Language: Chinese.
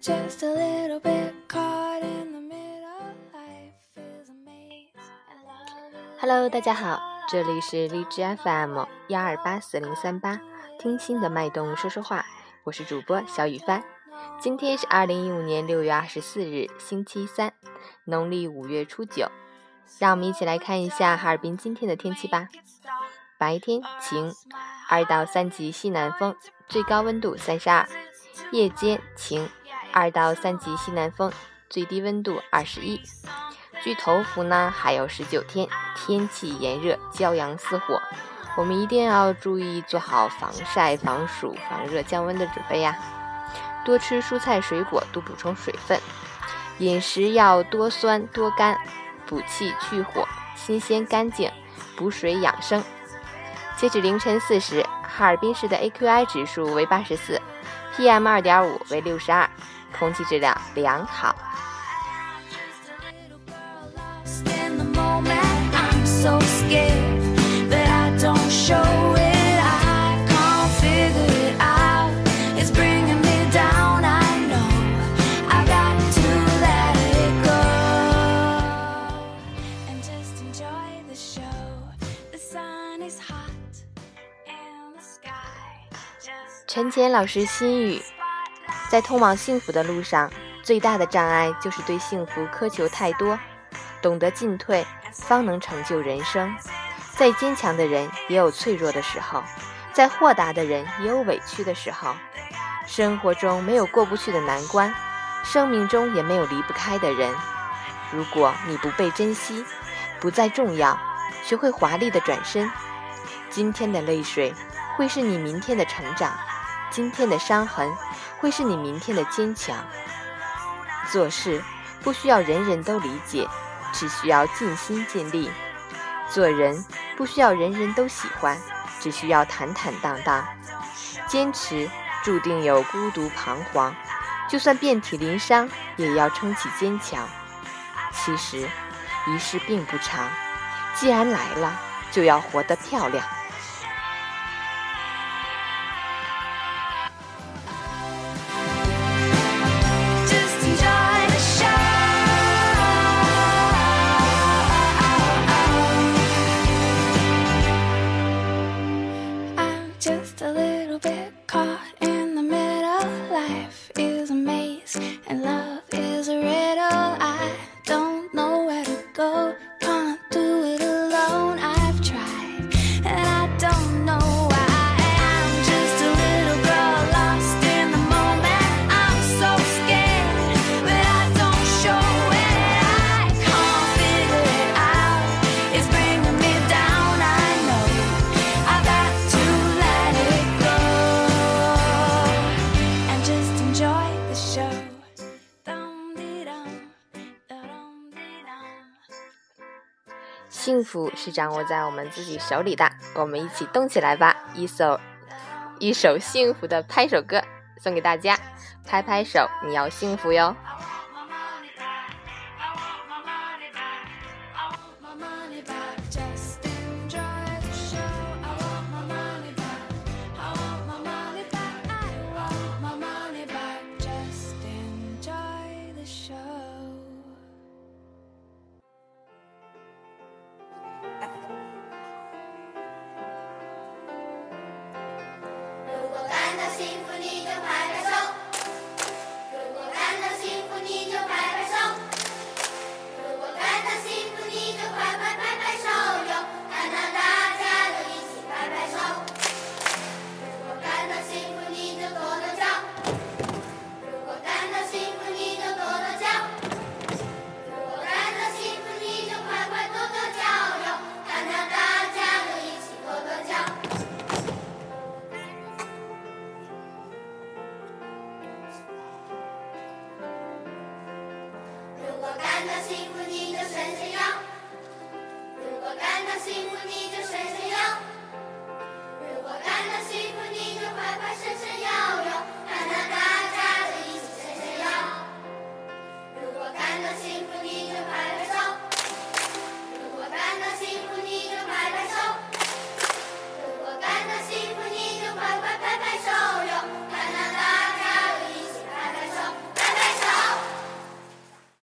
just a little bit caught in the middle. Life is a maze. and love is Hello，大家好，这里是荔枝 FM 幺二八四零三八，听心的脉动说说话，我是主播小雨帆。今天是二零一五年六月二十四日，星期三，农历五月初九。让我们一起来看一下哈尔滨今天的天气吧。白天晴，二到三级西南风，最高温度三十二；夜间晴，二到三级西南风，最低温度二十一。距头伏呢还有十九天，天气炎热，骄阳似火，我们一定要注意做好防晒、防暑、防热、降温的准备呀。多吃蔬菜水果，多补充水分，饮食要多酸多甘，补气去火，新鲜干净，补水养生。截止凌晨四时，哈尔滨市的 AQI 指数为八十四，PM 二点五为六十二，空气质量良好。陈杰老师，心语。在通往幸福的路上，最大的障碍就是对幸福苛求太多。懂得进退，方能成就人生。再坚强的人也有脆弱的时候，再豁达的人也有委屈的时候。生活中没有过不去的难关，生命中也没有离不开的人。如果你不被珍惜，不再重要，学会华丽的转身。今天的泪水会是你明天的成长，今天的伤痕会是你明天的坚强。做事不需要人人都理解，只需要尽心尽力；做人不需要人人都喜欢，只需要坦坦荡荡。坚持注定有孤独彷徨，就算遍体鳞伤，也要撑起坚强。其实，一世并不长，既然来了，就要活得漂亮。Just a little bit 幸福是掌握在我们自己手里的，我们一起动起来吧！一首一首幸福的拍手歌送给大家，拍拍手，你要幸福哟！